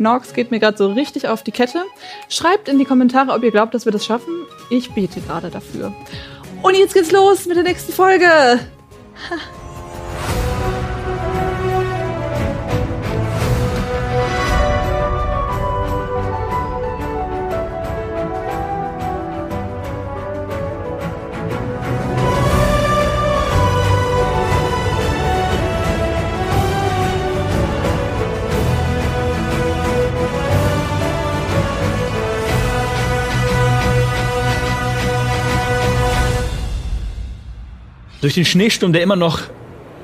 Nox geht mir gerade so richtig auf die Kette. Schreibt in die Kommentare, ob ihr glaubt, dass wir das schaffen. Ich bete gerade dafür. Und jetzt geht's los mit der nächsten Folge. Ha. Durch den Schneesturm, der immer noch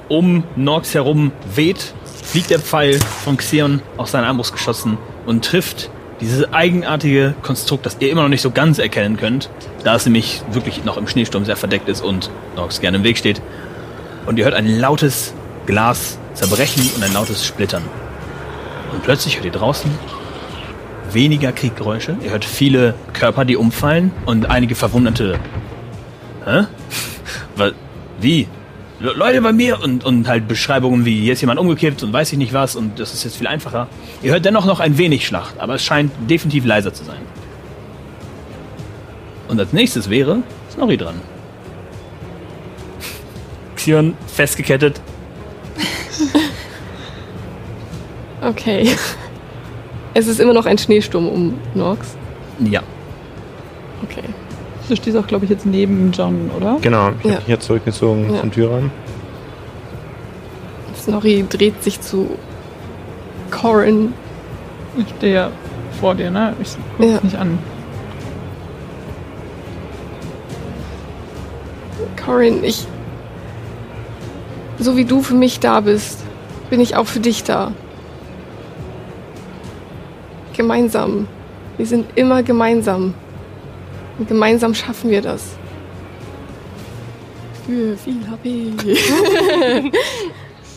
um Norx herum weht, fliegt der Pfeil von Xeon aus seiner Armbrust geschossen und trifft dieses eigenartige Konstrukt, das ihr immer noch nicht so ganz erkennen könnt, da es nämlich wirklich noch im Schneesturm sehr verdeckt ist und Norx gerne im Weg steht. Und ihr hört ein lautes Glas zerbrechen und ein lautes Splittern. Und plötzlich hört ihr draußen weniger Krieggeräusche. Ihr hört viele Körper, die umfallen und einige verwundete. Hä? Wie? Le Leute bei mir und, und halt Beschreibungen wie hier ist jemand umgekippt und weiß ich nicht was und das ist jetzt viel einfacher. Ihr hört dennoch noch ein wenig Schlacht, aber es scheint definitiv leiser zu sein. Und als nächstes wäre Snorri dran. Xion festgekettet. Okay. Es ist immer noch ein Schneesturm um Norx. Ja. Okay. Du stehst auch, glaube ich, jetzt neben John, oder? Genau, ich Ja. habe mich jetzt zurückgezogen Ja. von Tyrann. Snorri dreht sich zu Corin. Ich stehe ja vor dir, ne? Ich guck Ja. nicht an. Corin, ich. So wie du für mich da bist, bin ich auch für dich da. Gemeinsam. Wir sind immer gemeinsam. Und gemeinsam schaffen wir das. Für viel HP.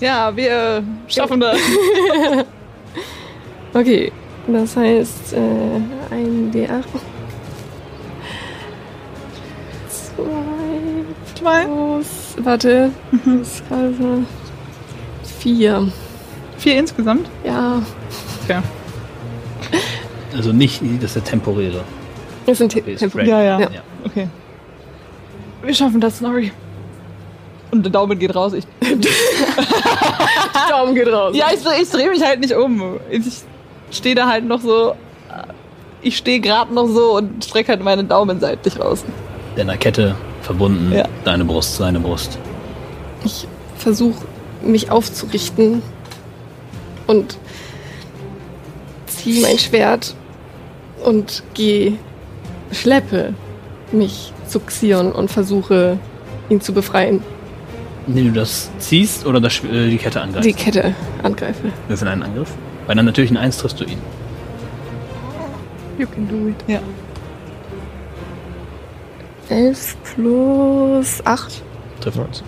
Ja, wir schaffen das. Okay, das heißt äh, ein D8. Zwei Zwei. plus. Warte. Das ist gerade so. Vier. Vier insgesamt? Ja. Okay. Also nicht das ist der temporäre. Das sind Tempo. Ja, ja, Ja. Okay. Wir schaffen das, Snorri. Und der Daumen geht raus. Ich, Daumen geht raus. ja, ich, ich drehe mich halt nicht um. Ich stehe da halt noch so. Ich stehe gerade noch so und strecke halt meine Daumen seitlich raus. Deiner Kette verbunden. Ja. Deine Brust, seine Brust. Ich versuche mich aufzurichten und ziehe mein Schwert und gehe, schleppe mich zu Xion und versuche ihn zu befreien. Indem du das ziehst oder das, äh, die Kette angreifst. Die Kette angreife. Würfel einen Angriff. Bei einer natürlichen Eins triffst du ihn. You can do it. Ja. 11 plus 8. Trifft Nice.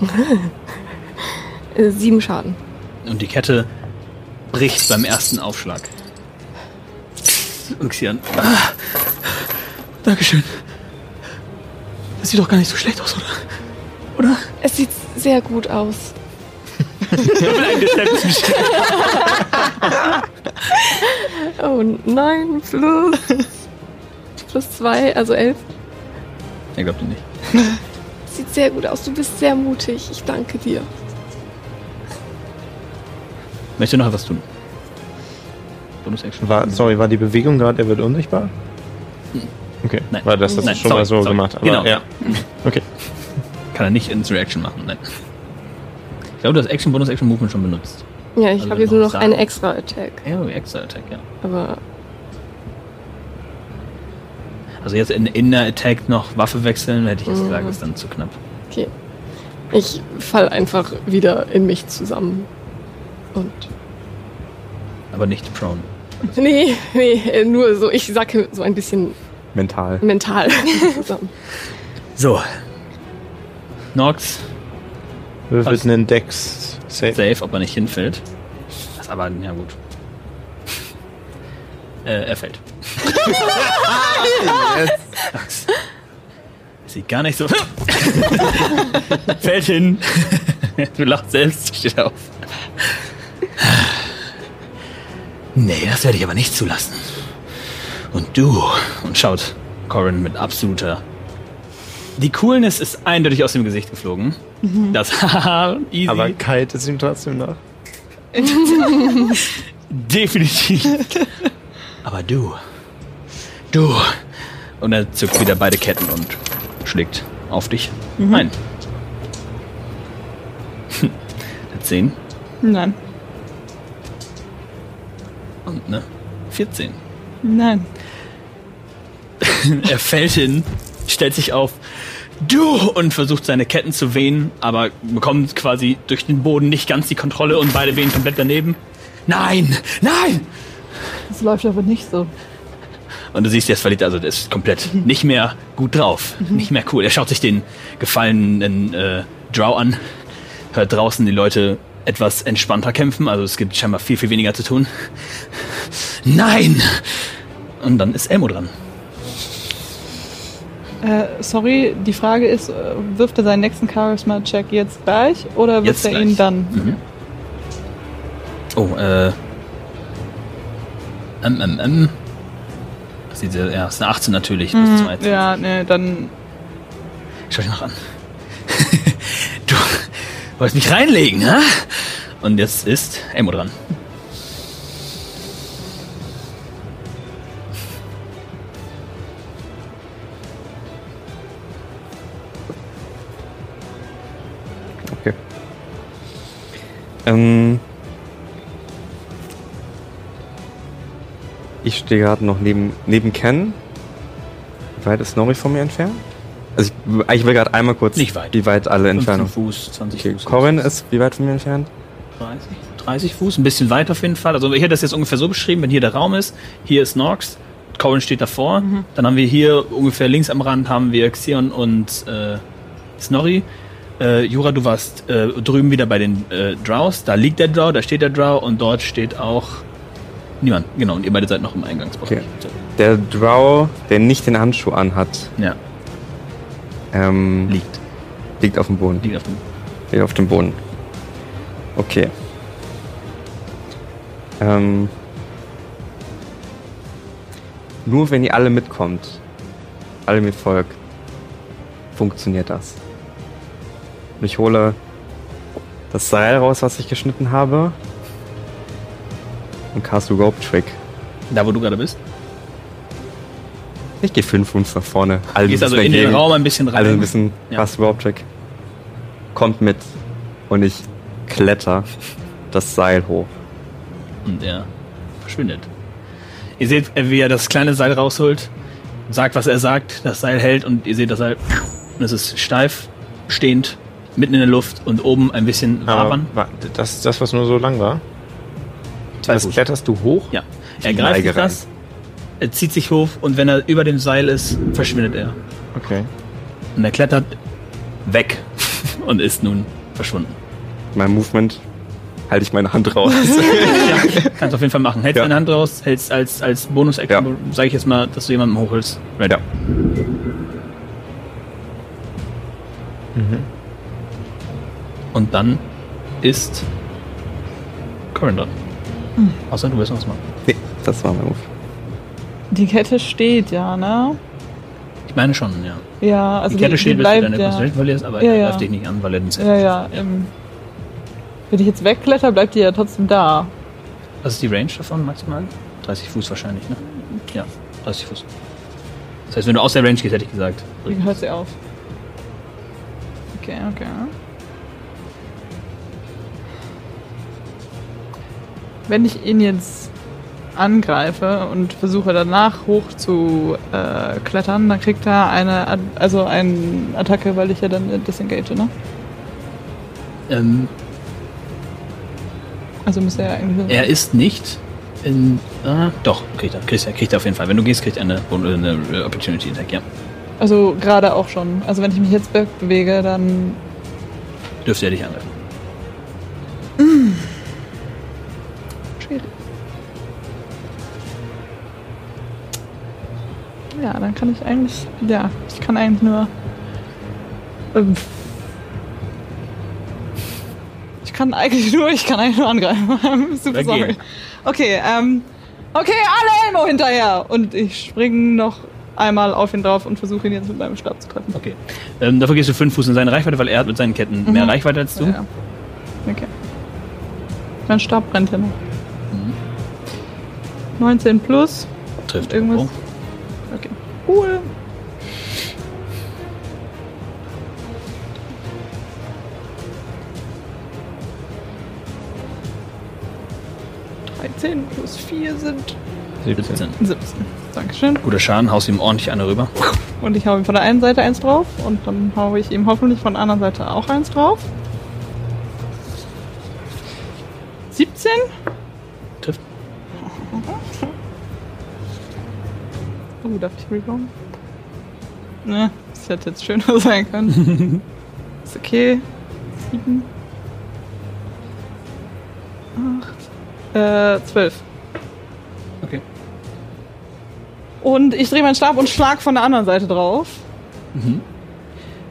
Nice. Äh, 7 Schaden. Und die Kette bricht beim ersten Aufschlag. Xian. Ah, Dankeschön. Das sieht doch gar nicht so schlecht aus, oder? Oder? Es sieht sehr gut aus. Oh, 9 plus. plus 2, also 11. Er glaubt ihn nicht. Sieht sehr gut aus. Du bist sehr mutig. Ich danke dir. Möchte noch etwas tun? Bonus-Action. War, sorry, war die Bewegung gerade, er wird unsichtbar? Okay, Nein. weil das hast Nein, du schon sorry, mal so sorry. gemacht. Aber Genau. ja. Okay. Kann er nicht ins Reaction machen, nein. Ich glaube, du hast Action, Bonus-Action, Movement schon benutzt. Ja, ich Also habe jetzt noch nur noch sagen. eine extra Attack. Ja, extra Attack, ja. Aber Also jetzt in, in der Attack noch Waffe wechseln, hätte ich jetzt Mhm. gesagt, ist dann zu knapp. okay. Ich fall einfach wieder in mich zusammen. Und aber nicht prone. Nee, nee, äh, nur so, ich sacke so ein bisschen Mental. mental. zusammen. So. Nox, Würfelt einen Dex Save. safe, ob er nicht hinfällt. Das aber, ja gut. Äh, er fällt. Nox. Sieht gar nicht so. fällt hin. du lachst selbst, steht auf. Nee, das werde ich aber nicht zulassen. Und du, und schaut Corin mit absoluter. Die Coolness ist eindeutig aus dem Gesicht geflogen. Das haha, easy. Aber kalt ist ihm trotzdem noch. Definitiv. Aber du. Du. Und er zückt wieder beide Ketten und schlägt auf dich ein. Eine 10 Nein. und eine 14. Nein. Er fällt hin, stellt sich auf. Du! Und versucht seine Ketten zu wehen, aber bekommt quasi durch den Boden nicht ganz die Kontrolle und beide wehen komplett daneben. Nein! Nein! Das läuft aber nicht so. Und du siehst, der ist verliebt, also der ist komplett nicht mehr gut drauf. Nicht mehr cool. Er schaut sich den gefallenen äh, Drow an, hört draußen die Leute etwas entspannter kämpfen, also es gibt scheinbar viel, viel weniger zu tun. Nein! Und dann ist Elmo dran. Äh, sorry, die Frage ist, äh, wirft er seinen nächsten Charisma-Check jetzt gleich oder wirft Jetzt er gleich. ihn dann? Mhm. Oh, äh. Ähm, ähm, ähm. Ja, ist eine 18 natürlich, plus 2. Mhm, ja, nee, dann. Schau dich noch an. Wolltest mich reinlegen, hä? Und jetzt ist Elmo dran. Okay. Ähm, ich stehe gerade noch neben, neben Ken. Wie weit ist Nori von mir entfernt? Also ich, ich will gerade einmal kurz, Nicht weit. wie weit alle 15 Entfernung. Fuß, 20 Okay, Fuß. Corin ist wie weit von mir entfernt? 30, 30 Fuß, ein bisschen weit auf jeden Fall. Also ich hätte das jetzt ungefähr so beschrieben, wenn hier der Raum ist, hier ist Norx, Corin steht davor, dann haben wir hier ungefähr links am Rand haben wir Xion und äh, Snorri. Äh, Jura, du warst äh, drüben wieder bei den äh, Drows, da liegt der Drow, da steht der Drow und dort steht auch niemand. Genau, und ihr beide seid noch im Eingangsbereich. Okay. Der Drow, der nicht den Handschuh anhat, Ja, ähm, liegt. liegt auf dem Boden. Liegt auf dem Liegt auf dem Boden. Okay. Ähm, nur wenn ihr alle mitkommt, alle mit Volk, funktioniert das. Und ich hole das Seil raus, was ich geschnitten habe. Und cast Rope Trick. Da, wo du gerade bist. Ich gehe fünf Fuß nach vorne. Du gehst ein also bisschen in den. Raum ein bisschen rein. Also ein bisschen Ja. Cast a Rope Trick. Kommt mit. Und ich kletter das Seil hoch. Und er verschwindet. Ihr seht, wie er das kleine Seil rausholt, sagt, was er sagt, das Seil hält und ihr seht das Seil. Und es ist steif, stehend, mitten in der Luft und oben ein bisschen Aber wabern. wa- das ist das, was nur so lang war? Zwei Das Fuß. kletterst du hoch? Ja. Er greift das, er zieht sich hoch und wenn er über dem Seil ist, verschwindet er. Okay. Und er klettert weg und ist nun verschwunden. Mein Movement halte ich meine Hand raus. ja, kannst auf jeden Fall machen. Hältst Ja. deine Hand raus, hältst als, als Bonus-Action, Ja. sage ich jetzt mal, dass du jemanden hochholst. Ready. Ja. Und dann ist Corin dran. Hm. Außer du willst noch was machen. nee, das war mein Move. Die Kette steht ja, ne? Ich meine schon, ja. Ja, also die Kette die, steht, die bis du deine ja. Concentration verlierst, aber Ja, er ja. greift dich nicht an, weil er den Set Ja, ja. Ähm, wenn ich jetzt wegkletter, bleibt die ja trotzdem da. Was ist die Range davon maximal? 30 Fuß wahrscheinlich, ne? Ja, 30 Fuß. Das heißt, wenn du aus der Range gehst, hätte ich gesagt. Wie hört sie auf? Okay, okay. Wenn ich ihn jetzt angreife und versuche danach hoch zu äh, klettern, dann kriegt er eine, also eine Attacke, weil ich ja dann disengage, ne? Ähm, Also müsste er eigentlich. er ist nicht In, ah, doch, kriegt er, kriegt er, kriegt er auf jeden Fall. Wenn du gehst, kriegt er eine, eine Opportunity Attack, ja. Also gerade auch schon. Also wenn ich mich jetzt bewege, dann. Dürfte er dich angreifen. Schwierig. Ja, dann kann ich eigentlich. Ja, ich kann eigentlich nur. ähm, Ich kann eigentlich nur, ich kann eigentlich nur angreifen. Super Dann geh. sorry. Okay, ähm. Okay, alle Elmo hinterher! Und ich springe noch einmal auf ihn drauf und versuche ihn jetzt mit meinem Stab zu treffen. Okay. Ähm, dafür gehst du fünf Fuß in seine Reichweite, weil er hat mit seinen Ketten mehr Reichweite als du. Mhm. Ja. Okay. Mein Stab brennt ja noch. 19 plus. Trifft Irgendwas. irgendwo. Cool. Dreizehn plus 4 sind 17. 17. 17. Dankeschön. Guter Schaden, haust ihm ordentlich eine rüber. Und ich hau ihm von der einen Seite eins drauf und dann haue ich ihm hoffentlich von der anderen Seite auch eins drauf. 17? Oh, darf ich rerollen? Ne, das hätte jetzt schöner sein können. Ist okay. 7. 8. Äh, 12. Okay. Und ich drehe meinen Stab und schlag von der anderen Seite drauf.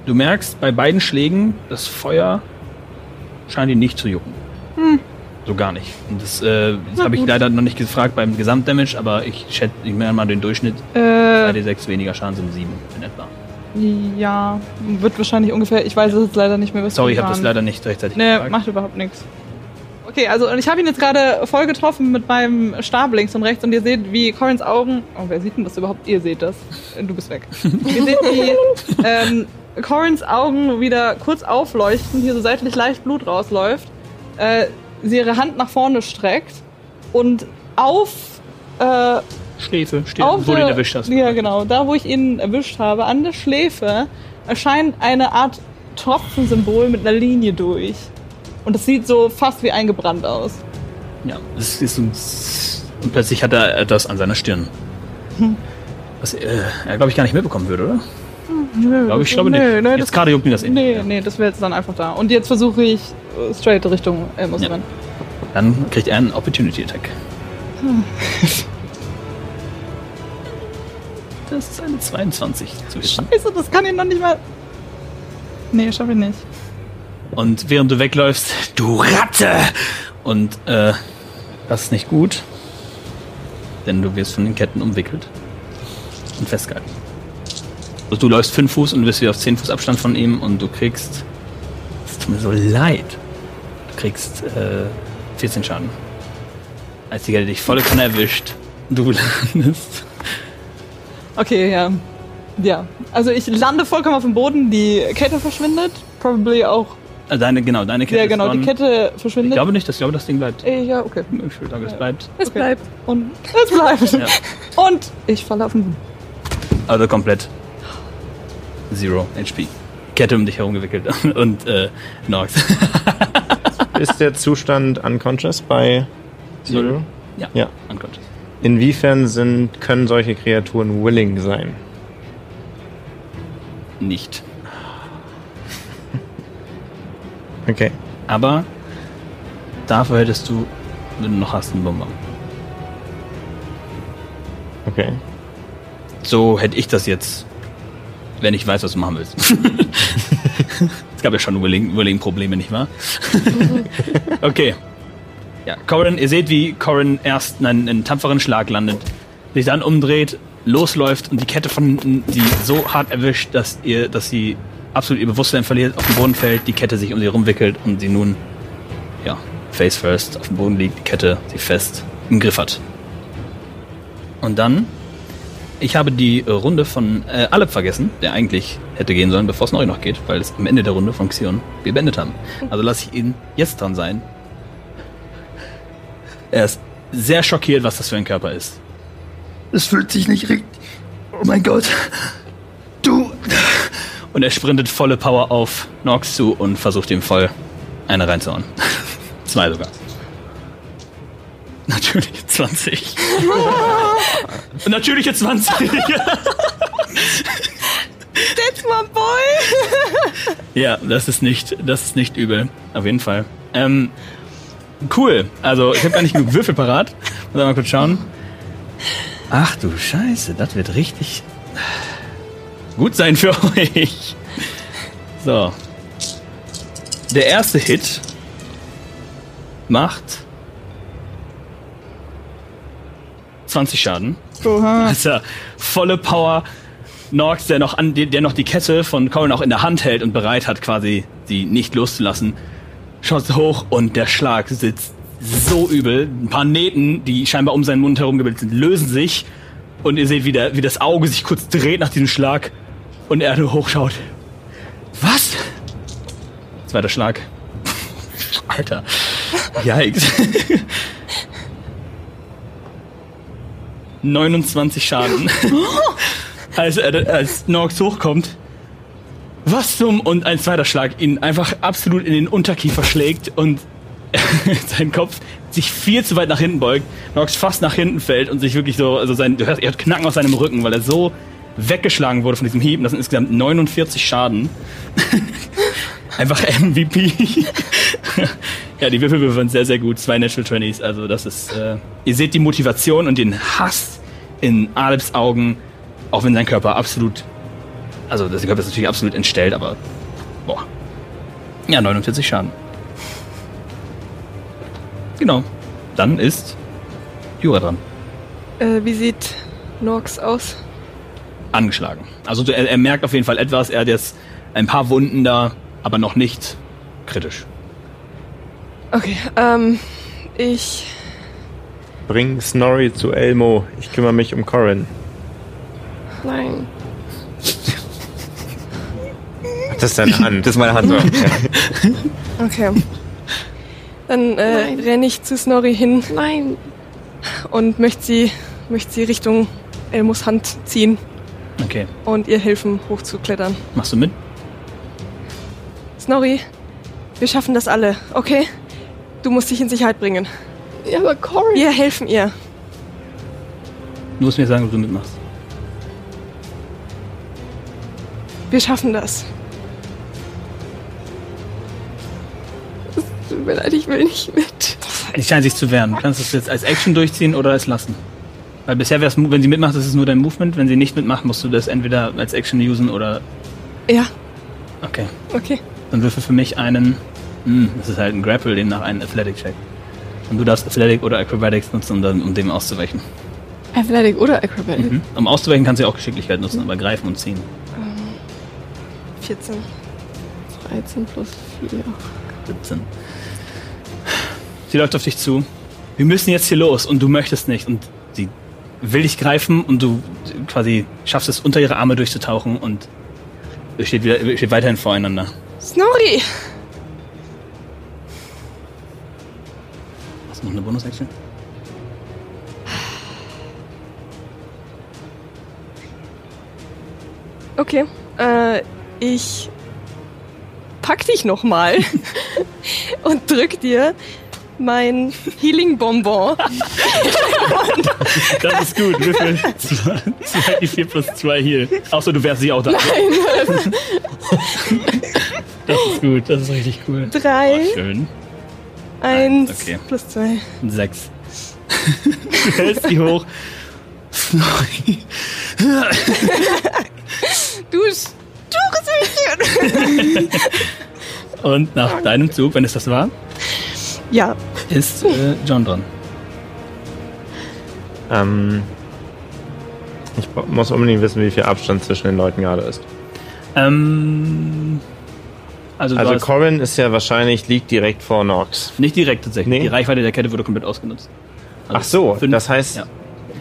Du merkst bei beiden Schlägen, das Feuer scheint ihn nicht zu jucken. So gar nicht. Und das, äh, das habe ich leider noch nicht gefragt beim Gesamtdamage, aber ich schätze, ich meine mal den Durchschnitt. Äh, 2d6 weniger Schaden sind 7 in etwa. ja, wird wahrscheinlich ungefähr. Ich weiß es jetzt leider nicht mehr. was Sorry, ich habe das leider nicht rechtzeitig Nee, gefragt. macht überhaupt nichts. Okay, also und ich habe ihn jetzt gerade voll getroffen mit meinem Stab links und rechts und ihr seht, wie Corins Augen. Oh, wer sieht denn das überhaupt? Ihr seht das. Äh, Du bist weg. ihr seht, wie ähm, Corins Augen wieder kurz aufleuchten, hier so seitlich leicht Blut rausläuft. Äh, sie ihre Hand nach vorne streckt und auf äh, Schläfe, steht, auf wo du ihn erwischt hast. Ja, genau. Da, wo ich ihn erwischt habe, an der Schläfe, erscheint eine Art Tropfensymbol mit einer Linie durch. Und das sieht so fast wie eingebrannt aus. Ja, es ist ein und plötzlich hat er etwas an seiner Stirn. Was äh, er, glaube ich, gar nicht mitbekommen würde, oder? Nö, Glaube ich, glaube nicht. Nö, Jetzt gerade juckt ihn das nicht. nee, Ja. nee, das wäre jetzt dann einfach da. Und jetzt versuche ich äh, straight Richtung Elmos Ja. rennen. Dann kriegt er einen Opportunity Attack. Das ist eine 22 zu. Scheiße, das kann ich noch nicht mal. Nee, schaffe ich nicht. Und während du wegläufst, du Ratte! Und äh, das ist nicht gut. Denn du wirst von den Ketten umwickelt und festgehalten. Also du läufst 5 Fuß und bist wieder auf 10 Fuß Abstand von ihm und du kriegst. Es tut mir so leid. Du kriegst äh, 14 Schaden. Als die Kette dich volle Kanne erwischt, du landest. Okay, ja. Ja. Also ich lande vollkommen auf dem Boden, die Kette verschwindet. Probably auch. Äh, deine, genau, deine Kette ja, ist genau, die. Kette Ich verschwindet. glaube nicht, dass ich glaube, das Ding bleibt. Äh, ja, okay. Ich würde sagen, es bleibt. Es Okay. bleibt. Und es bleibt. Ja. Und ich falle auf den Boden. Also komplett. Zero HP. Kette um dich herum gewickelt und äh, Nox. Ist der Zustand unconscious bei Zero? ja, Ja. unconscious. Inwiefern sind, können solche Kreaturen willing sein? Nicht. Okay. Aber dafür hättest du, wenn du noch hast, einen Bonbon. Okay. So hätte ich das jetzt, wenn ich weiß, was du machen willst. es gab ja schon Willing-Probleme, nicht wahr? okay. Ja, Corin, ihr seht, wie Corin erst einen, einen tapferen Schlag landet, sich dann umdreht, losläuft und die Kette von hinten sie so hart erwischt, dass ihr, dass sie absolut ihr Bewusstsein verliert, auf den Boden fällt, die Kette sich um sie rumwickelt und sie nun, ja, face first auf dem Boden liegt, die Kette sie fest im Griff hat. Und dann ich habe die äh, Runde von äh, Alep vergessen, der eigentlich hätte gehen sollen, bevor es neu noch geht, weil es am Ende der Runde von Xion wir beendet haben. Also lasse ich ihn jetzt dran sein. Er ist sehr schockiert, was das für ein Körper ist. Es fühlt sich nicht richtig. Oh mein Gott. Du. Und er sprintet volle Power auf Nox zu und versucht ihm voll eine reinzuhauen. Zwei sogar. Natürliche 20. Natürliche 20. That's my boy! ja, das ist nicht, das ist nicht übel. Auf jeden Fall. Ähm, cool. Also, ich habe gar nicht genug Würfel parat. Muss mal kurz schauen. Ach du Scheiße, das wird richtig gut sein für euch. So. Der erste Hit macht 20 Schaden. Oha. Ja volle Power. Norx, der noch, an, der noch die Kette von Corin auch in der Hand hält und bereit hat, quasi sie nicht loszulassen, schaut hoch und der Schlag sitzt so übel. Ein paar Nähten, die scheinbar um seinen Mund herum gebildet sind, lösen sich und ihr seht, wie, der, wie das Auge sich kurz dreht nach diesem Schlag und er nur hochschaut. Was? Zweiter Schlag. Alter. Yikes. 29 Schaden. als, er, als Norx hochkommt. Was zum und ein zweiter Schlag ihn einfach absolut in den Unterkiefer schlägt und sein Kopf sich viel zu weit nach hinten beugt, Nox fast nach hinten fällt und sich wirklich so, also sein, du hörst, er hat Knacken aus seinem Rücken, weil er so weggeschlagen wurde von diesem Hieb. Das sind insgesamt 49 Schaden. Einfach MVP. Ja, die Würfelwürfe waren sehr, sehr gut. Zwei Natural Twenties. Also das ist, äh, ihr seht die Motivation und den Hass in Alebs Augen, auch wenn sein Körper absolut, also der Körper ist natürlich absolut entstellt, aber boah. Ja, 49 Schaden. Genau. Dann ist Jura dran. Äh, wie sieht Norx aus? Angeschlagen. Also er, er merkt auf jeden Fall etwas. Er hat jetzt ein paar Wunden da, aber noch nicht kritisch. Okay, ähm, ich. Bring Snorri zu Elmo. Ich kümmere mich um Corin. Nein. Das ist deine Hand. Das ist meine Hand. So, ja. Okay. Dann äh, renne ich zu Snorri hin Nein. und möchte sie, möchte sie Richtung Elmos Hand ziehen Okay. und ihr helfen, hochzuklettern. Machst du mit? Snorri, wir schaffen das alle, okay? Du musst dich in Sicherheit bringen. Ja, aber Cory. Wir helfen ihr. Du musst mir sagen, ob du mitmachst. Wir schaffen das. Tut mir leid, ich will nicht mit. Die scheinen sich zu wehren. Du kannst es jetzt als Action durchziehen oder es lassen. Weil bisher wäre es, wenn sie mitmacht, ist es nur dein Movement. Wenn sie nicht mitmacht, musst du das entweder als Action usen oder. Ja, Okay. okay. Dann würfel für mich einen. Hm, das ist halt ein Grapple, den nach einem Athletic-Check. Und du darfst Athletic oder Acrobatics nutzen, um, dann, um dem auszuweichen. Athletic oder Acrobatic? Mhm. Um auszuweichen kannst du ja auch Geschicklichkeit nutzen, aber greifen und ziehen. 14. 13 plus 4. 17. Sie läuft auf dich zu. Wir müssen jetzt hier los und du möchtest nicht. Und sie will dich greifen und du quasi schaffst es, unter ihre Arme durchzutauchen und steht, wieder, steht weiterhin voreinander. Snorri! Eine Bonus-Action? Okay. Äh, ich pack dich nochmal und drück dir mein Healing Bonbon. Das ist gut. Würfel 2 4 plus 2 Heal. Außer du wärst sie auch da. Das ist gut. Das ist richtig cool. Drei, Oh, schön. Eins okay. plus zwei. Sechs. Du hältst die hoch. Du Stures Und nach deinem Zug, wenn es das war, Ja, ist äh, John dran. Ähm, ich muss unbedingt wissen, wie viel Abstand zwischen den Leuten gerade ist. Ähm, also, Also Corin ist ja wahrscheinlich, liegt direkt vor Nox. nicht direkt tatsächlich. Nee. Die Reichweite der Kette wurde komplett ausgenutzt. Also Ach so, fünf- das heißt, ja.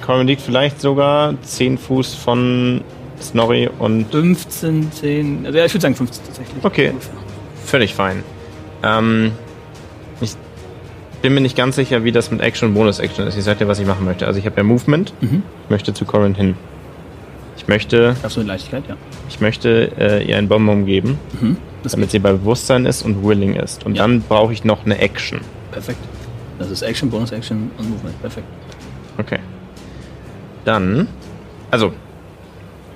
Corin liegt vielleicht sogar 10 Fuß von Snorri und 15, 10, also ja, ich würde sagen 15 tatsächlich. Okay. Ungefähr. völlig fein. Ähm, ich bin mir nicht ganz sicher, wie das mit Action und Bonus-Action ist. Ich sag dir, was ich machen möchte. Also ich habe ja Movement. Mhm. Ich möchte zu Corin hin. Ich möchte, Hast du eine Leichtigkeit, ja. ich möchte äh, ihr einen Bonbon geben, Mhm. Damit sie bei Bewusstsein ist und willing ist. Und Ja. dann brauche ich noch eine Action. perfekt. Das ist Action, Bonus Action und Movement. Perfekt. Okay. Dann, also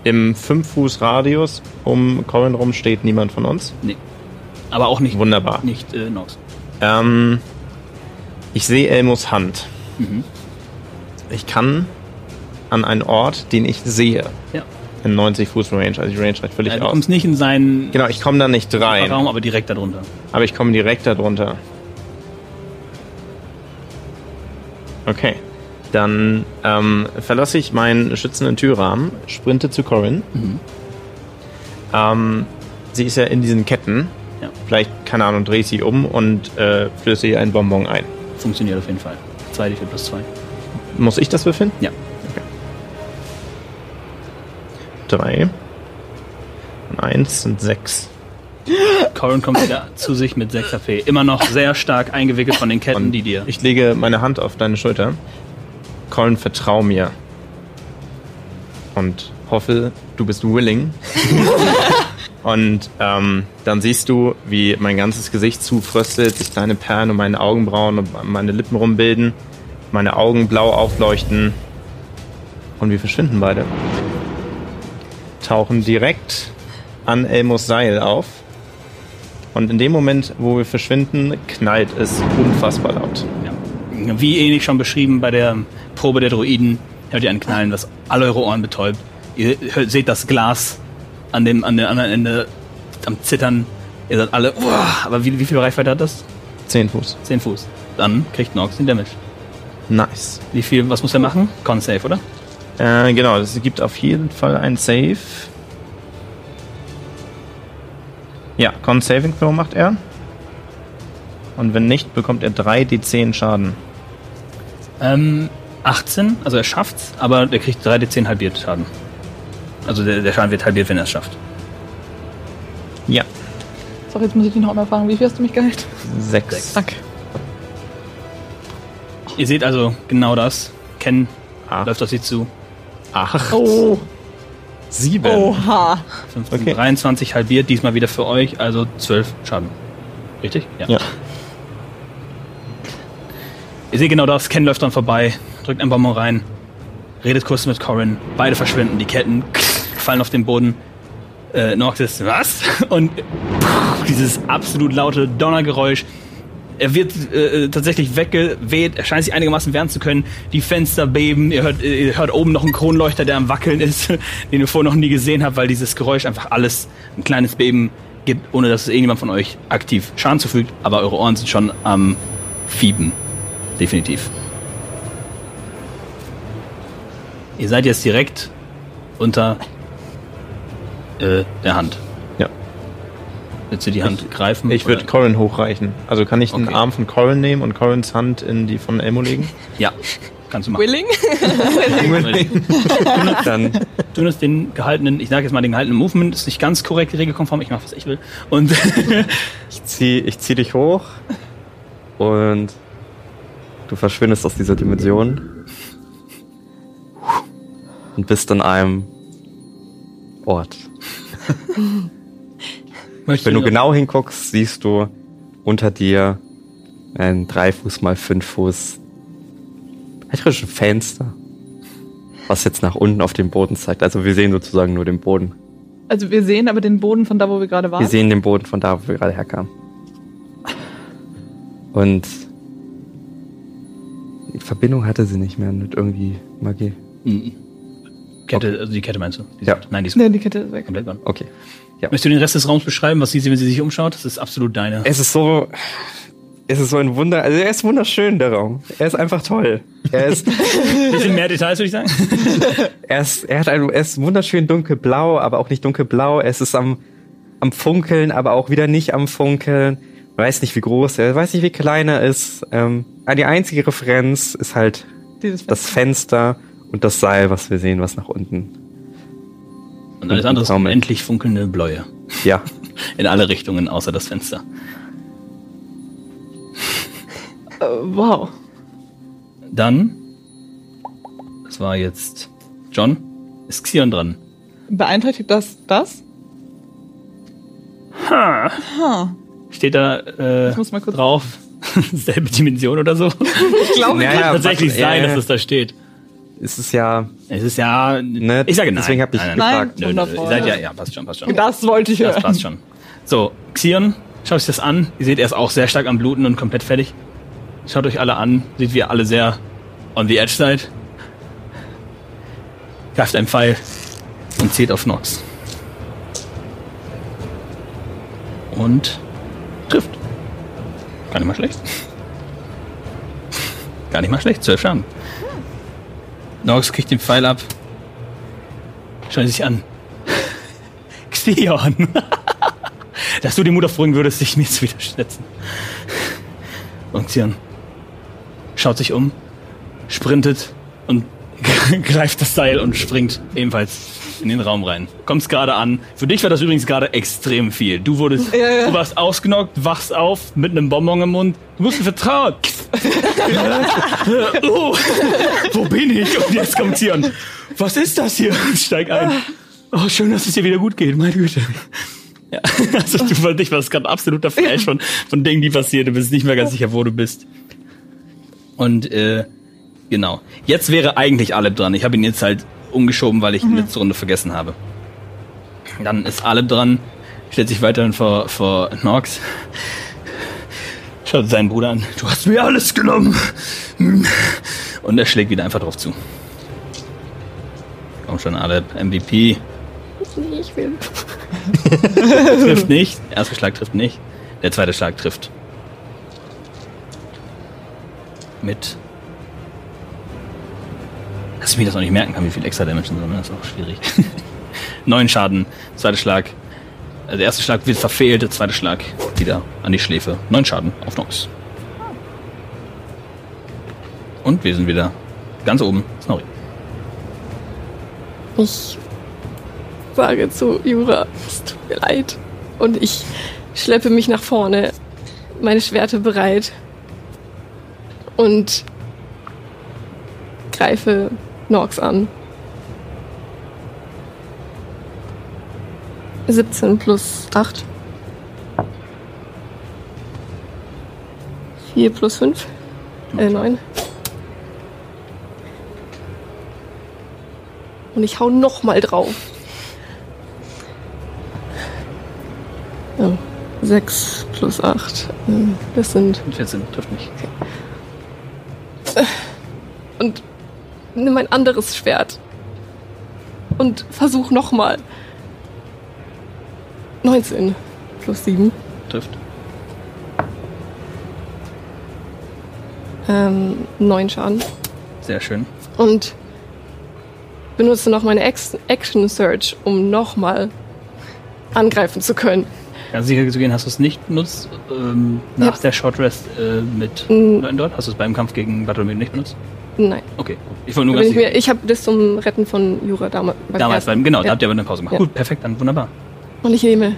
im 5 Fuß Radius um Corin rum steht niemand von uns. Nee. Aber auch nicht, Wunderbar. nicht äh, Nox. Ähm, ich sehe Elmos Hand. Mhm. Ich kann an einen Ort, den ich sehe, Ja. in 90 Fuß Range, also die Range reicht völlig Äh, du aus. kommst nicht in seinen Genau, ich komme da nicht rein, Raum, aber direkt darunter. aber ich komme direkt darunter. Okay. Dann ähm, verlasse ich meinen schützenden Türrahmen, sprinte zu Corin. Mhm. Ähm, sie ist ja in diesen Ketten. Ja. Vielleicht, keine Ahnung, drehe ich sie um und äh, flöße ihr einen Bonbon ein. Funktioniert auf jeden Fall. 2 D4 plus 2. Muss ich das würfeln? Ja. Drei. Und eins sind sechs. Corin kommt wieder zu sich mit 6 HP. Immer noch sehr stark eingewickelt von den Ketten, Und die dir. Ich lege meine Hand auf deine Schulter. Colin, vertrau mir. Und hoffe, du bist willing. und ähm, dann siehst du, wie mein ganzes Gesicht zufröstelt, sich kleine Perlen um meine Augenbrauen und meine Lippen rumbilden, meine Augen blau aufleuchten und wir verschwinden beide. Tauchen direkt an Elmos Seil auf. Und in dem Moment, wo wir verschwinden, knallt es unfassbar laut. Ja. Wie ähnlich schon beschrieben bei der Probe der Druiden, hört ihr ein Knallen, was alle eure Ohren betäubt. Ihr hört, seht das Glas an dem, an dem anderen Ende am Zittern. Ihr seid alle, uah, aber wie, wie viel Reichweite hat das? 10 Fuß. 10 Fuß. Dann kriegt Nox den Damage. Nice. Wie viel, was muss er machen? Con Save, oder? Äh, genau, es gibt auf jeden Fall ein Save. Ja, Con Saving Throw macht er. Und wenn nicht, bekommt er 3d10 Schaden. Ähm, 18, also er schafft's, aber der kriegt 3d10 halbiert Schaden. Also der, der Schaden wird halbiert, wenn er es schafft. Ja, So, jetzt muss ich dich noch einmal fragen, wie viel hast du mich geheilt? 6. Danke. Ihr seht also genau das. Ken Acht. läuft auf sie zu. 8. Oh, 7. oha. 15, Okay. 23 halbiert, diesmal wieder für euch, also 12 Schaden. Richtig? Ja. Ihr seht genau das. Ken läuft dann vorbei, drückt ein Bonbon rein, redet kurz mit Corin. Beide verschwinden. Die Ketten fallen auf den Boden. Äh, Noctis, was? Und dieses absolut laute Donnergeräusch. Er wird äh, tatsächlich weggeweht. Er scheint sich einigermaßen wehren zu können. Die Fenster beben. Ihr hört, ihr hört oben noch einen Kronleuchter, der am Wackeln ist, den ihr vorher noch nie gesehen habt, weil dieses Geräusch einfach alles ein kleines Beben gibt, ohne dass es irgendjemand von euch aktiv Schaden zufügt. Aber eure Ohren sind schon am Fieben. Definitiv. Ihr seid jetzt direkt unter äh, der Hand. Willst du die Hand greifen? Ich würde? Corin hochreichen. Also kann ich den Okay. Arm von Corin nehmen und Corins Hand in die von Elmo legen? Ja, kannst du machen. Willing? Dann Du nimmst den gehaltenen, ich sage jetzt mal den gehaltenen Movement, ist nicht ganz korrekt regelkonform, ich mache was ich will. Und ich zieh, ich zieh dich hoch und du verschwindest aus dieser Dimension und bist an einem Ort. Wenn du genau hinguckst, siehst du unter dir ein 3 Fuß mal 5 Fuß ein Fenster, was jetzt nach unten auf den Boden zeigt. Also wir sehen sozusagen nur den Boden. Also wir sehen aber den Boden von da, wo wir gerade waren. Wir sehen den Boden von da, wo wir gerade herkamen. Und die Verbindung hatte sie nicht mehr mit irgendwie Magie. Mhm. Kette, also die Kette meinst du? Die Ja. Nein, die ist Nee, die Kette ist weg. komplett gone. Okay. Möchtest du den Rest des Raums beschreiben? Was sieht sie, wenn sie sich umschaut? Das ist absolut deine. Es ist so, es ist so ein Wunder, also er ist wunderschön, der Raum. Er ist einfach toll. Er ist, bisschen mehr Details, würde ich sagen. er ist, er hat ein, er ist wunderschön dunkelblau, aber auch nicht dunkelblau. Es ist am, am Funkeln, aber auch wieder nicht am Funkeln. Weiß nicht, wie groß er ist, weiß nicht, wie klein er ist. Ähm, die einzige Referenz ist halt Dieses das Fenster und das Seil, was wir sehen, was nach unten. Und alles andere ist unendlich funkelnde Bläue. Ja. In alle Richtungen, außer das Fenster. Äh, wow. Dann, das war jetzt John, ist Xion dran. Beeinträchtigt das das? Ha. Ha. Steht da äh, Ich muss mal kurz- drauf. selbe Dimension oder so. Ich glaube, Ja, Kann ja, tatsächlich warte, sein, äh, dass es da steht. Es ist ja. Es ist ja. Ne, ich sage nein. deswegen hab ich nein, gefragt. Nein, nö, nö, ihr seid ja, ja, passt schon, passt schon. das wollte ich Das hören. passt schon. So, Xion, schaut euch das an. Ihr seht, er ist auch sehr stark am Bluten und komplett fertig. Schaut euch alle an. Seht, wie ihr alle sehr on the edge seid. Greift einen Pfeil und zählt auf Nox. Und trifft. Gar nicht mal schlecht. Gar nicht mal schlecht. Zwölf Schaden. Nox kriegt den Pfeil ab. Schaut ihn sich an. Xion. Dass du den Mut aufbringen würdest, sich mir zu widersetzen. Und Xion schaut sich um, sprintet und greift das Seil und springt ebenfalls in den Raum rein. Kommst gerade an. Für dich war das übrigens gerade extrem viel. Du wurdest, Ja, ja. du warst ausgenockt, wachst auf mit einem Bonbon im Mund. Du musst mir vertrauen. oh, wo bin ich? Und jetzt kommt Xion. Was ist das hier? Und steig ein. Oh, schön, dass es dir wieder gut geht. Meine Güte. Ja, also du für dich war es gerade absoluter Flash von, von Dingen, die passieren. Du bist nicht mehr ganz sicher, wo du bist. Und äh, genau. Jetzt wäre eigentlich Aleb dran. Ich habe ihn jetzt halt umgeschoben, weil ich die letzte Runde vergessen habe. Dann ist Aleb dran, stellt sich weiterhin vor, vor Nox. Schaut seinen Bruder an. Du hast mir alles genommen. Und er schlägt wieder einfach drauf zu. Komm schon, Aleb, MVP. Ich will. Trifft nicht. Der erste Schlag trifft nicht. Der zweite Schlag trifft. Mit. Dass ich mir das noch nicht merken kann, wie viel extra Damage sind, das ist auch schwierig. Neun Schaden. Zweiter Schlag. Also der erste Schlag wird verfehlt, der zweite Schlag wieder an die Schläfe. Neun Schaden auf Nox. Und wir sind wieder ganz oben. Snorri. Ich sage zu Jura, es tut mir leid. Und ich schleppe mich nach vorne, meine Schwerte bereit und greife Norx an. 17 plus 8. 4 plus 5. Äh, 9. Und ich hau noch mal drauf. 6 plus 8. äh, Das sind. 14 trifft nicht. Und nimm ein anderes Schwert. Und versuch noch mal. 19 plus 7. Trifft. Ähm, 9 Schaden. Sehr schön. Und benutze noch meine Ex Action Search, um noch mal angreifen zu können. Ganz sicher zu gehen, hast du es nicht benutzt ähm, nach Ja. der Short Rest äh, mit. Leuten dort? Hast du es beim Kampf gegen Bartholomew nicht benutzt? Nein. Okay, gut. Ich wollte nur ganz ich, mir, ich habe das zum Retten von Jura damals. Damals, beim, genau, da Ja. habt ihr aber eine Pause gemacht. Ja. Gut, perfekt, dann wunderbar. Und ich nehme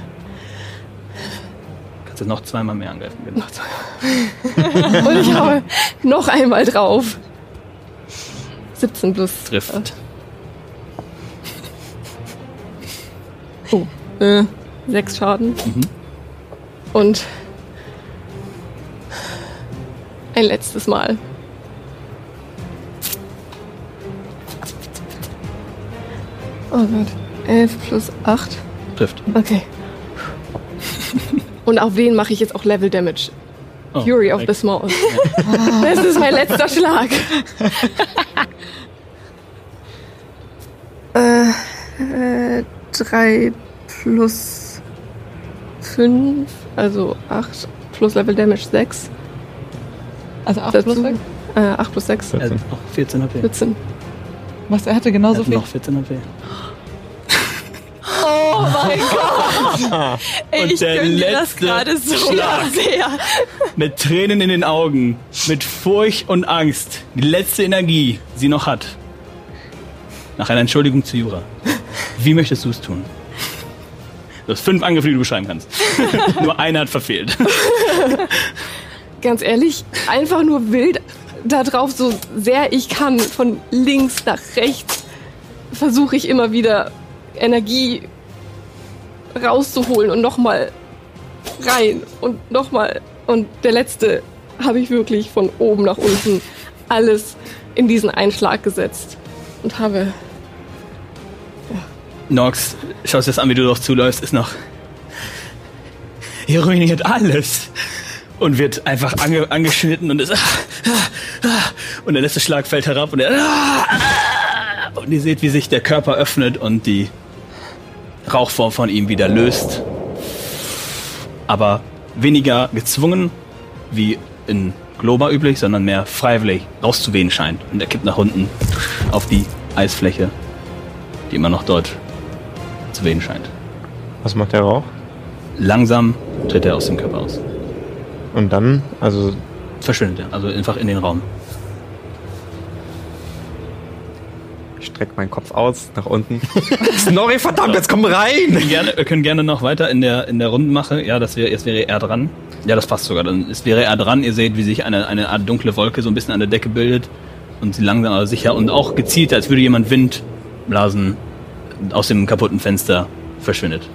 Kannst du noch zweimal mehr angreifen. Genau. Und ich haue noch einmal drauf. 17 plus. Trifft. Oh. Äh, 6 Schaden. Mhm. Und ein letztes Mal. Oh Gott. 11 plus 8. Trifft. Okay. Und auf wen mache ich jetzt auch Level Damage? Oh, Fury of weg. the Small. Das ist mein letzter Schlag. äh, 3 plus 5, also 8 plus Level Damage 6. Also 8 Dazu, plus 6. Äh, 8 plus 6, Er hat noch 14 HP. 14. Was, er hatte Er genauso hat viel. noch 14 HP. Oh mein Gott! Ey, Und ich der dir das letzte gerade so Schlag. sehr. Mit Tränen in den Augen, mit Furcht und Angst, die letzte Energie, die sie noch hat. Nach einer Entschuldigung zu Jura. Wie möchtest du es tun? Du hast fünf Angriffe, die du beschreiben kannst. Nur einer hat verfehlt. Ganz ehrlich, einfach nur wild da drauf, so sehr ich kann, von links nach rechts, versuche ich immer wieder Energie rauszuholen und nochmal rein und nochmal. Und der letzte habe ich wirklich von oben nach unten alles in diesen Einschlag gesetzt und habe Nox, schaust dir das an, wie du doch zuläufst, ist noch. Ihr ruiniert alles. Und wird einfach ange, angeschnitten und ist. Und der letzte Schlag fällt herab und er. Und ihr seht, wie sich der Körper öffnet und die Rauchform von ihm wieder löst. Aber weniger gezwungen, wie in Globa üblich, sondern mehr freiwillig rauszuwehen scheint. Und er kippt nach unten auf die Eisfläche, die immer noch dort zu wehen scheint. Was macht der Rauch? Langsam tritt er aus dem Körper aus. Und dann, also Verschwindet er, also einfach in den Raum. Strecke meinen Kopf aus, nach unten. Snorri, verdammt, jetzt komm rein! Wir, gerne, wir können gerne noch weiter in der, in der Rundenmache. Ja, das wäre, jetzt wäre er dran. Ja, das passt sogar. Dann ist, wäre er dran. Ihr seht, wie sich eine, eine Art dunkle Wolke so ein bisschen an der Decke bildet. Und sie langsam aber sicher und auch gezielt, als würde jemand Windblasen aus dem kaputten Fenster verschwindet.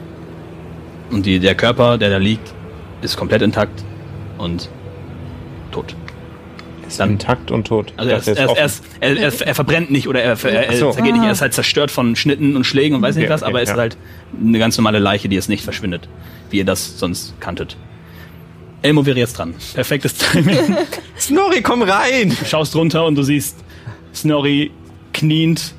Und die, der Körper, der da liegt, ist komplett intakt und. Ist intakt und tot. Also er, er, er, ist, er, er, er verbrennt nicht oder er, er, er so. zergeht nicht. Er ist halt zerstört von Schnitten und Schlägen und weiß nicht Okay, was, okay, aber er ist ja. halt eine ganz normale Leiche, die jetzt nicht verschwindet, wie ihr das sonst kanntet. Elmo wäre jetzt dran. Perfektes Timing. Snorri, komm rein! Du schaust runter und du siehst Snorri kniend,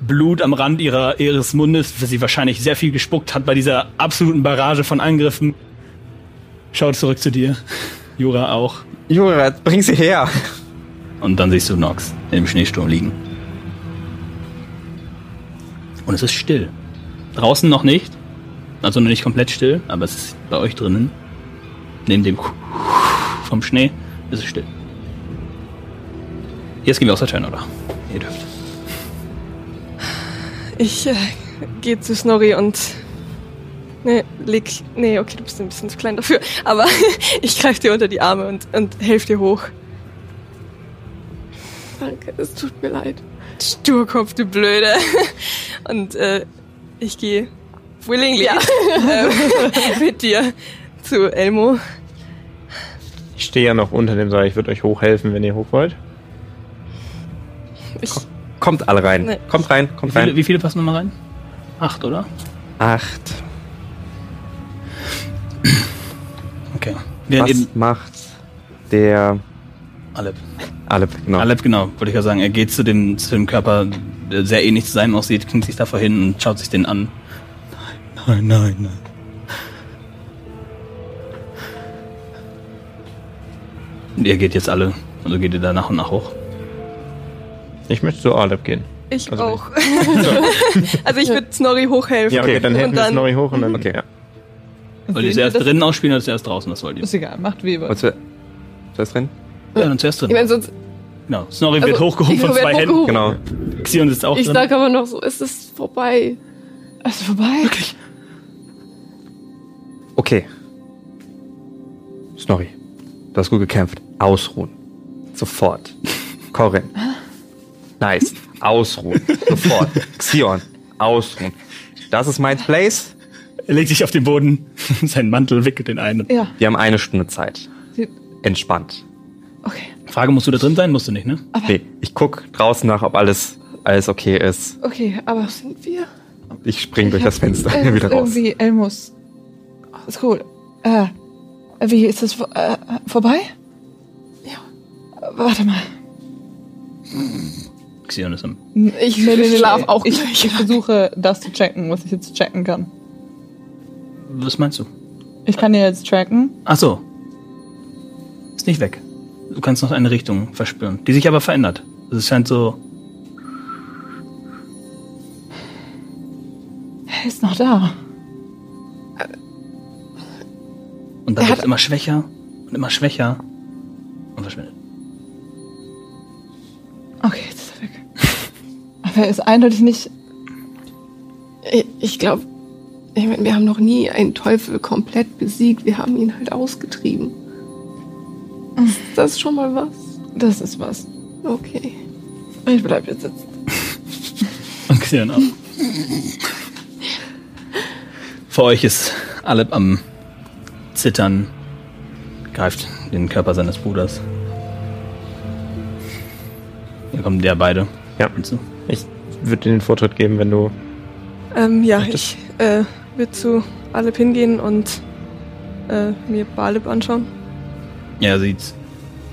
Blut am Rand ihrer, ihres Mundes, für sie wahrscheinlich sehr viel gespuckt hat bei dieser absoluten Barrage von Angriffen. Schaut zurück zu dir. Jura auch. Jura, bring sie her! Und dann siehst du Nox im Schneesturm liegen. Und es ist still. Draußen noch nicht. Also noch nicht komplett still, aber es ist bei euch drinnen. Neben dem vom Schnee ist es still. Jetzt gehen wir aus der Turn, oder? Ihr dürft. Ich äh, gehe zu Snorri und. Nee, leg. Nee, okay, du bist ein bisschen zu klein dafür. Aber ich greife dir unter die Arme und, und helf dir hoch. Danke, es tut mir leid. Sturkopf, du Blöde. Und äh, ich gehe willingly ähm, mit dir zu Elmo. Ich stehe ja noch unter dem Seil. Ich würde euch hochhelfen, wenn ihr hoch wollt. Ich, Kommt alle rein. Nee. Kommt rein, Wie kommt viele, rein. wie viele passen nochmal rein? Acht, oder? Acht. Okay. Während Was eben macht der Alep. Alep, genau. Alep, genau, wollte ich ja sagen. Er geht zu dem, zu dem Körper, der sehr ähnlich zu seinem aussieht, klingt sich davor hin und schaut sich den an. Nein, nein, nein. Und ihr geht jetzt alle, also geht ihr da nach und nach hoch. Ich möchte zu Alep gehen. ich Also auch. also ich würde Snorri hochhelfen. Ja, okay, dann helfen wir Snorri hoch und dann. Okay. Ja. Wollt ihr zuerst das? drinnen ausspielen oder zuerst draußen? Was wollt ihr? Ist egal, macht wie ihr wollt. zu, zu ist drin? Ja, dann zuerst Ich drin. meine, sonst. Genau. Snorri wird also, hochgehoben ich von zwei Händen. hochgehoben. Genau. Xion sitzt auch Ich drin. sag aber noch so, es ist vorbei. Ist vorbei? Wirklich? Okay. Snorri, du hast gut gekämpft. Ausruhen. Sofort. Corin. Nice. Ausruhen. Sofort. Xion. Ausruhen. Das ist mein Place. Er legt sich auf den Boden, seinen Mantel wickelt den ein. Ja. Wir haben eine Stunde Zeit. Entspannt. Okay. Frage, musst du da drin sein? Musst du nicht, ne? Nee, ich guck draußen nach, ob alles, alles okay ist. Okay, aber Sind wir? Ich spring durch Ich das Fenster äh, wieder raus. Irgendwie Elmus. Ist cool. Äh, wie ist das äh, vorbei? Ja. Warte mal. Xion ist am. Ich schlaf auch ich, gleich. ich versuche das zu checken, was ich jetzt checken kann. Was meinst du? Ich kann dir jetzt tracken. Ach so. Ist nicht weg. Du kannst noch eine Richtung verspüren, die sich aber verändert. Es scheint so. Er ist noch da. Und dann wird es immer schwächer und immer schwächer und verschwindet. Okay, jetzt ist er weg. Aber er ist eindeutig nicht. Ich, ich glaube, ich mein, wir haben noch nie einen Teufel komplett besiegt. Wir haben ihn halt ausgetrieben. Ist das schon mal was? Das ist was. Okay. Ich bleib jetzt sitzen. Und Xion auch. Vor euch ist Alep am Zittern, greift den Körper seines Bruders. Hier kommen der beide. Ja. hinzu. Ich würde dir den Vortritt geben, wenn du. Ähm, ja, Möchtest- ich äh, würde zu Alep hingehen und äh, mir Baleb anschauen. Ja, er sieht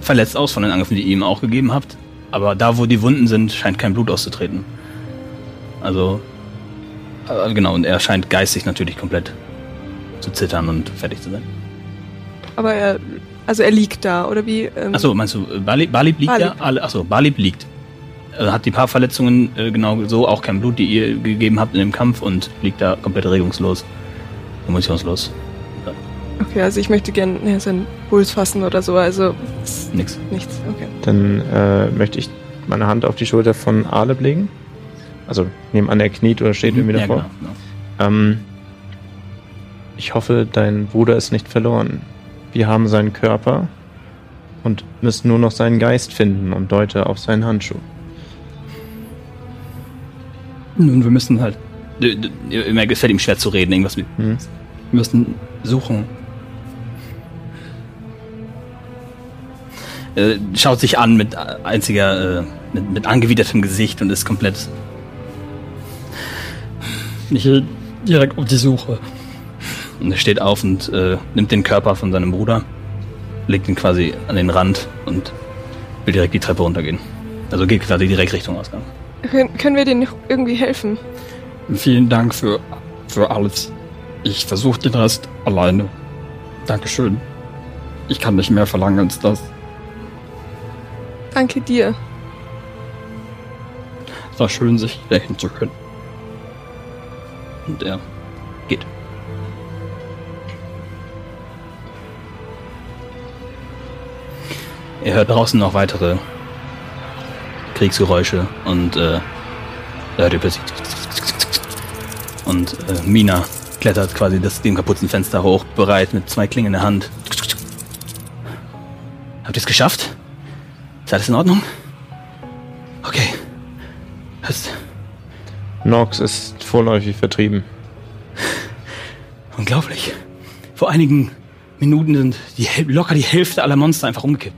verletzt aus von den Angriffen, die ihr ihm auch gegeben habt. Aber da, wo die Wunden sind, scheint kein Blut auszutreten. Also, äh, genau, und er scheint geistig natürlich komplett zu zittern und fertig zu sein. Aber er, also er liegt da, oder wie? Ähm, Achso, meinst du, äh, Balib, Balib liegt Balib. Alle, achso, Balib liegt. Er hat die paar Verletzungen äh, genau so, auch kein Blut, die ihr gegeben habt in dem Kampf und liegt da komplett regungslos, emotionslos. Okay, also ich möchte gerne ja, seinen Puls fassen oder so, also Nix. nichts. Okay. Dann äh, möchte ich meine Hand auf die Schulter von Aleb legen. Also nebenan er kniet oder steht irgendwie ja, davor. genau, genau. Ähm, ich hoffe, dein Bruder ist nicht verloren. Wir haben seinen Körper und müssen nur noch seinen Geist finden und deute auf seinen Handschuh. Nun, wir müssen halt. Mir gefällt ihm schwer zu reden, irgendwas mit. Hm? Wir müssen suchen. Äh, schaut sich an mit einziger, äh, mit, mit angewidertem Gesicht und ist komplett. Ich direkt auf die Suche. Und er steht auf und äh, nimmt den Körper von seinem Bruder, legt ihn quasi an den Rand und will direkt die Treppe runtergehen. Also geht quasi direkt Richtung Ausgang. Können, können wir denen noch irgendwie helfen? Vielen Dank für, für alles. Ich versuche den Rest alleine. Dankeschön. Ich kann nicht mehr verlangen als das. Danke dir. Es war schön, sich rächen zu können. Und er geht. Ihr hört draußen noch weitere Kriegsgeräusche und äh, da hört ihr plötzlich und äh, Mina klettert quasi das dem kaputten Fenster hoch, bereit mit zwei Klingen in der Hand. Habt ihr es geschafft? Ist alles in Ordnung? Okay. Hörst, Nox ist vorläufig vertrieben. Unglaublich. Vor einigen Minuten sind die, locker die Hälfte aller Monster einfach umgekippt.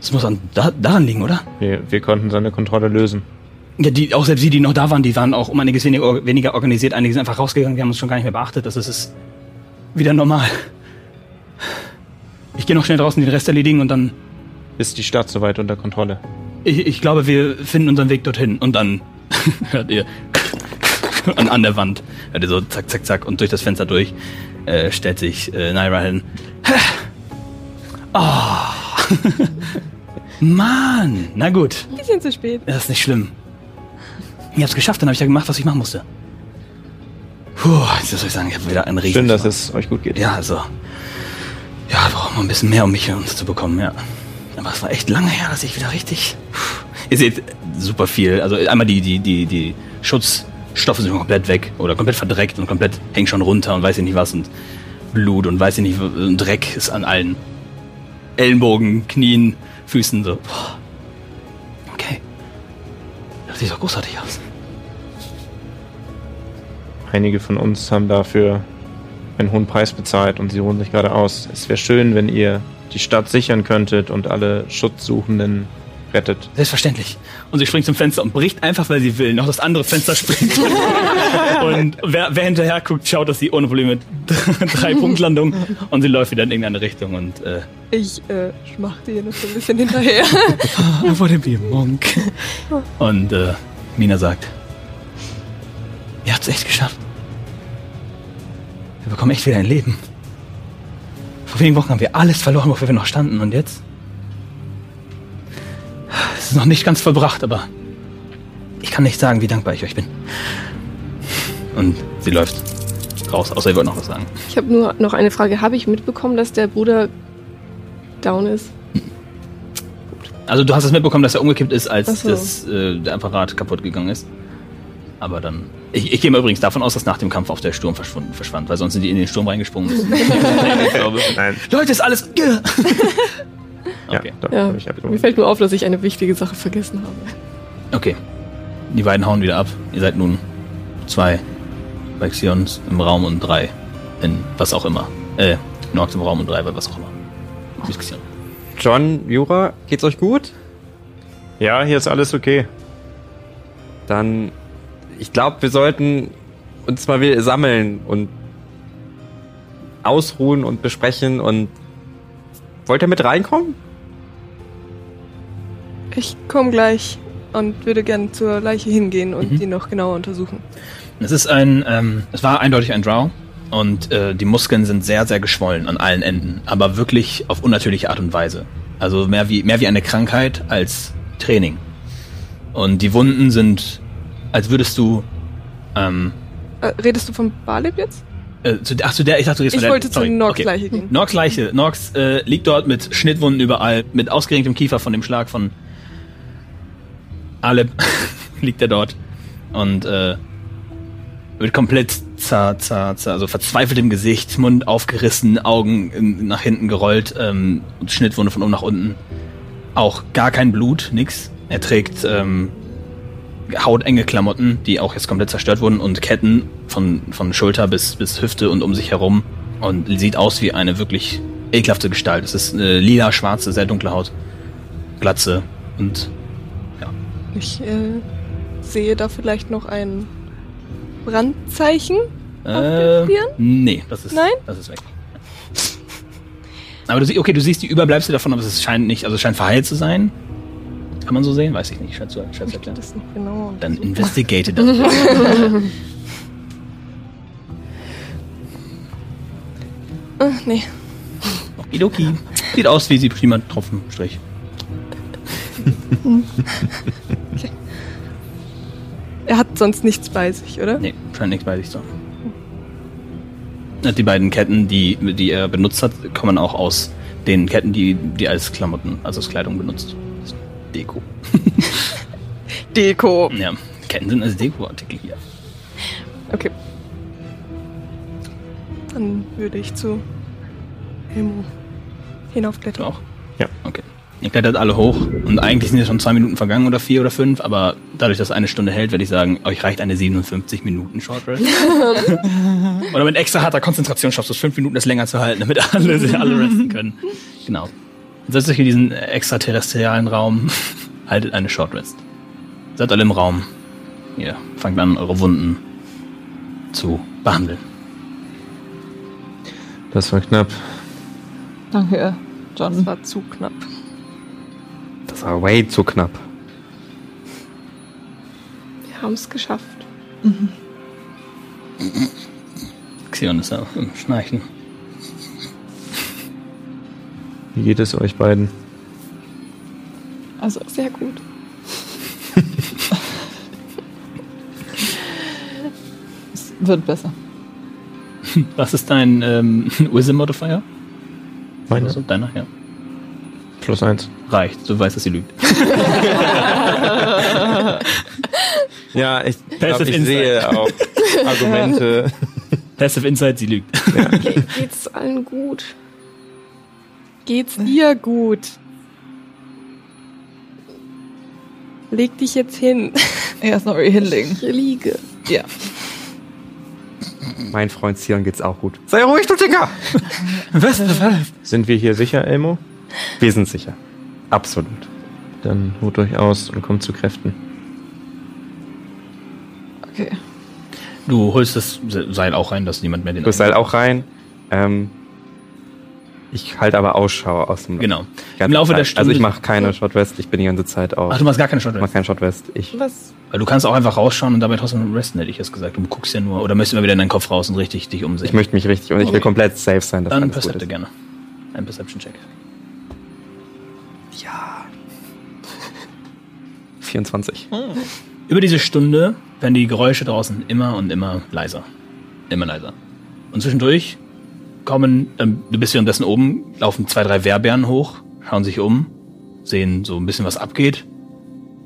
Das muss an, da, daran liegen, oder? Wir, wir konnten seine Kontrolle lösen. Ja, die, auch selbst die, die noch da waren, die waren auch um einiges weniger, weniger organisiert. Einige sind einfach rausgegangen, wir haben uns schon gar nicht mehr beachtet. Das ist es wieder normal. Ich gehe noch schnell draußen den Rest erledigen und dann. Ist die Stadt soweit unter Kontrolle? Ich, ich glaube, wir finden unseren Weg dorthin. Und dann hört ihr an, an der Wand. Hört ihr so zack, zack, zack und durch das Fenster durch äh, stellt sich äh, Naira hin. Oh. Mann, na gut. Bisschen zu spät. Das ist nicht schlimm. Ich hab's geschafft, dann habe ich ja gemacht, was ich machen musste. Puh, jetzt soll ich sagen, ich habe wieder einen riesen Schön, dass es euch gut geht. Ja, also. Ja, brauchen wir ein bisschen mehr, um mich hier uns zu bekommen, ja. Aber es war echt lange her, dass ich wieder richtig. Ihr seht super viel. Also einmal die, die, die, die Schutzstoffe sind komplett weg oder komplett verdreckt und komplett hängen schon runter und weiß ich nicht was und Blut und weiß ich nicht, und Dreck ist an allen Ellenbogen, Knien, Füßen so. Okay. Das sieht doch großartig aus. Einige von uns haben dafür einen hohen Preis bezahlt und sie ruhen sich gerade aus. Es wäre schön, wenn ihr die Stadt sichern könntet und alle Schutzsuchenden rettet. Selbstverständlich. Und sie springt zum Fenster und bricht einfach, weil sie will, noch das andere Fenster springt. und wer, wer hinterher guckt, schaut, dass sie ohne Probleme drei Punktlandung und sie läuft wieder in irgendeine Richtung und äh, Ich äh, schmachte ihr noch so ein bisschen hinterher. I wanna be monk. Und äh, Mina sagt, ihr habt's echt geschafft. Wir bekommen echt wieder ein Leben. Vor wenigen Wochen haben wir alles verloren, wofür wir noch standen. Und jetzt? Es ist noch nicht ganz vollbracht, aber ich kann nicht sagen, wie dankbar ich euch bin. Und sie läuft raus, außer ihr wollt noch was sagen. Ich habe nur noch eine Frage. Habe ich mitbekommen, dass der Bruder down ist? Also du hast es mitbekommen, dass er umgekippt ist, als so. das, äh, der Apparat kaputt gegangen ist. Aber dann. Ich, ich gehe mal übrigens davon aus, dass nach dem Kampf auch der Sturm verschwunden, verschwand, weil sonst sind die in den Sturm reingesprungen. Nein, Leute, ist alles. Okay. ja, doch, Ja. ich Mir fällt nur auf, dass ich eine wichtige Sache vergessen habe. Okay. Die beiden hauen wieder ab. Ihr seid nun zwei bei Xions im Raum und drei in was auch immer. Äh, Nox im Raum und drei bei was auch immer. bis Xion. John, Jura, geht's euch gut? Ja, hier ist alles okay. Dann, ich glaube, wir sollten uns mal wieder sammeln und ausruhen und besprechen und wollt ihr mit reinkommen? Ich komme gleich und würde gern zur Leiche hingehen und Mhm. die noch genauer untersuchen. Es ist ein, ähm, es war eindeutig ein Drow und äh, die Muskeln sind sehr, sehr geschwollen an allen Enden, aber wirklich auf unnatürliche Art und Weise. Also mehr wie, mehr wie eine Krankheit als Training. Und die Wunden sind, als würdest du, ähm, Äh, redest du von Balib jetzt? äh, zu, ach, zu der, ich dachte, du gehst Ich von der, wollte zu sorry, Norks okay. Leiche gehen. Norks Leiche. Norks äh, liegt dort mit Schnittwunden überall, mit ausgerenktem Kiefer von dem Schlag von Aleb liegt er dort und äh, wird komplett zer, zer, zer, also verzweifelt im Gesicht, Mund aufgerissen, Augen in, nach hinten gerollt, ähm, und Schnittwunde von oben nach unten. Auch gar kein Blut, nix. Er trägt ähm, hautenge Klamotten, die auch jetzt komplett zerstört wurden und Ketten von, von Schulter bis, bis Hüfte und um sich herum und sieht aus wie eine wirklich ekelhafte Gestalt. Es ist eine lila, schwarze, sehr dunkle Haut, Glatze und Ich äh, sehe da vielleicht noch ein Brandzeichen. äh, den Stirn? nee, das ist, Nein? das ist weg. Aber du siehst, okay, du siehst die Überbleibsel davon, aber es scheint nicht, also es scheint verheilt zu sein. Kann man so sehen? Weiß ich nicht. Scheint zu, erklären. das noch genau. Dann investigate das. Äh, nee. Okidoki. Sieht aus wie sie prima Tropfenstrich. Er hat sonst nichts bei sich, oder? Nee, scheint nichts bei sich zu haben. Die beiden Ketten, die, die er benutzt hat, kommen auch aus den Ketten, die, die als Klamotten, also als Kleidung benutzt. Deko. Deko. Ja, Ketten sind als Dekoartikel hier. Okay. Dann würde ich zu Helmo Du hinaufklettern. auch? Ja. Okay. Ihr klettert alle hoch und eigentlich sind ja schon zwei Minuten vergangen oder vier oder fünf, aber dadurch, dass eine Stunde hält, würde ich sagen, euch reicht eine 57 Minuten Short Rest. oder mit extra harter Konzentration schaffst du es fünf Minuten, das länger zu halten, damit alle, sich alle resten können. Genau. Setzt euch in diesen extraterrestrialen Raum, haltet eine Short Rest. Seid alle im Raum. Ihr fangt an, eure Wunden zu behandeln. Das war knapp. Danke, Das John. war zu knapp. Das war way zu knapp. Wir haben es geschafft. Xion ist auch im Schnarchen. Wie geht es euch beiden? Also, Sehr gut. es wird besser. Was ist dein ähm, Wisdom Modifier? Meine? Also deiner, ja. Plus eins. Reicht, du weißt, dass sie lügt. Ja, ich Passive ich Insight. sehe auch Argumente. Passive Insight, sie lügt. Ge geht's allen gut? Geht's dir gut? Leg dich jetzt hin. Erst noch hinlegen. Ich liege. Ja. Mein Freund Zion geht's auch gut. Sei ruhig, du Dicker! Was? Sind wir hier sicher, Elmo? Wir sind sicher. Absolut. Dann ruht euch aus und kommt zu Kräften. Okay. Du holst das Seil auch rein, dass niemand mehr den. Du Seil auch rein. Ähm, ich halte aber Ausschau aus dem Genau. Im Laufe Zeit. der Stunde. Also ich mache keine Shortwest, ich bin die ganze Zeit auf. Ach, du machst gar keine Short ich mache Rest. keine Shortwest. Ich Was? Weil du kannst auch einfach rausschauen und dabei trotzdem resten, hätte ich jetzt gesagt. Du guckst ja nur. Oder möchtest du immer wieder in deinen Kopf raus und richtig dich umsehen? Ich möchte mich richtig und ich will Okay. komplett safe sein, dass Dann Percepte gerne. Ein Perception-Check. Ja. 24. Über diese Stunde werden die Geräusche draußen immer und immer leiser. Immer leiser. Und zwischendurch kommen, ähm, du bist währenddessen oben, laufen zwei, drei Wehrbären hoch, schauen sich um, sehen so ein bisschen, was abgeht,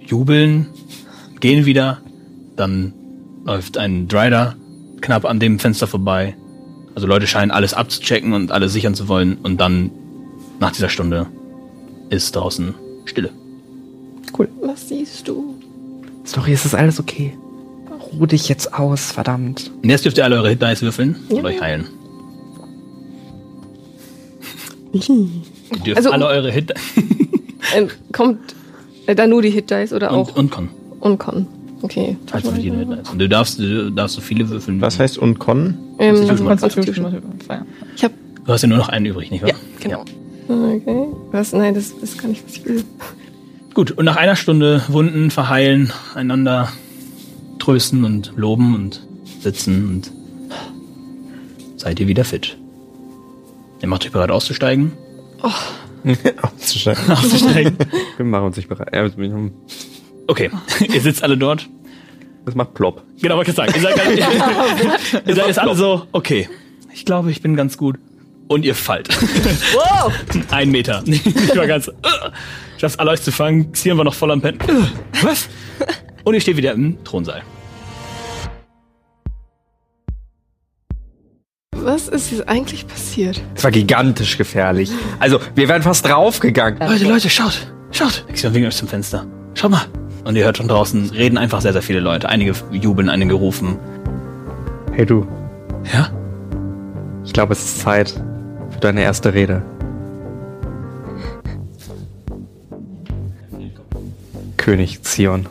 jubeln, gehen wieder, dann läuft ein Drider knapp an dem Fenster vorbei. Also Leute scheinen alles abzuchecken und alles sichern zu wollen und dann, nach dieser Stunde, ist draußen Stille. Was siehst du? Story, ist das alles okay? Ruh dich jetzt aus, verdammt. Und jetzt dürft ihr alle eure Hit Dice würfeln und Ja. euch heilen. Dürft Also- alle eure Hit Ähm, kommt äh, da nur die Hit Dice oder auch und, und Con. Okay. Du die Hit. Und du darfst, du darfst so viele würfeln. Was heißt Uncon? Ähm, Constitution Constitution. Ich hab Du hast ja nur noch einen übrig, nicht wahr? Ja, genau. Okay. Was? Nein, das ist gar nicht, was ich will. Gut, und nach einer Stunde Wunden verheilen, einander trösten und loben und sitzen und seid ihr wieder fit. Ihr macht euch bereit auszusteigen? Auszusteigen. auszusteigen. Wir machen uns nicht bereit. Okay, ihr sitzt alle dort. Das macht plopp. Genau, wollte ich sagen. Ihr seid, alle- ihr seid jetzt alle so, okay, ich glaube, ich bin ganz gut. Und ihr fallt. Wow! Ein Meter. Ich war ganz. Uh, Schaffst alle euch zu fangen. Xion war noch voll am Pennen. Uh, was? Und ihr steht wieder im Thronsaal. Was ist jetzt eigentlich passiert? Es war gigantisch gefährlich. Also, wir wären fast draufgegangen. Leute, Leute, schaut. Schaut. Xion winkt euch zum Fenster. Schaut mal. Und ihr hört von draußen, reden einfach sehr, sehr viele Leute. Einige jubeln, einige rufen. Hey du, Ja? ich glaube, es ist Zeit für deine erste Rede. König Zion.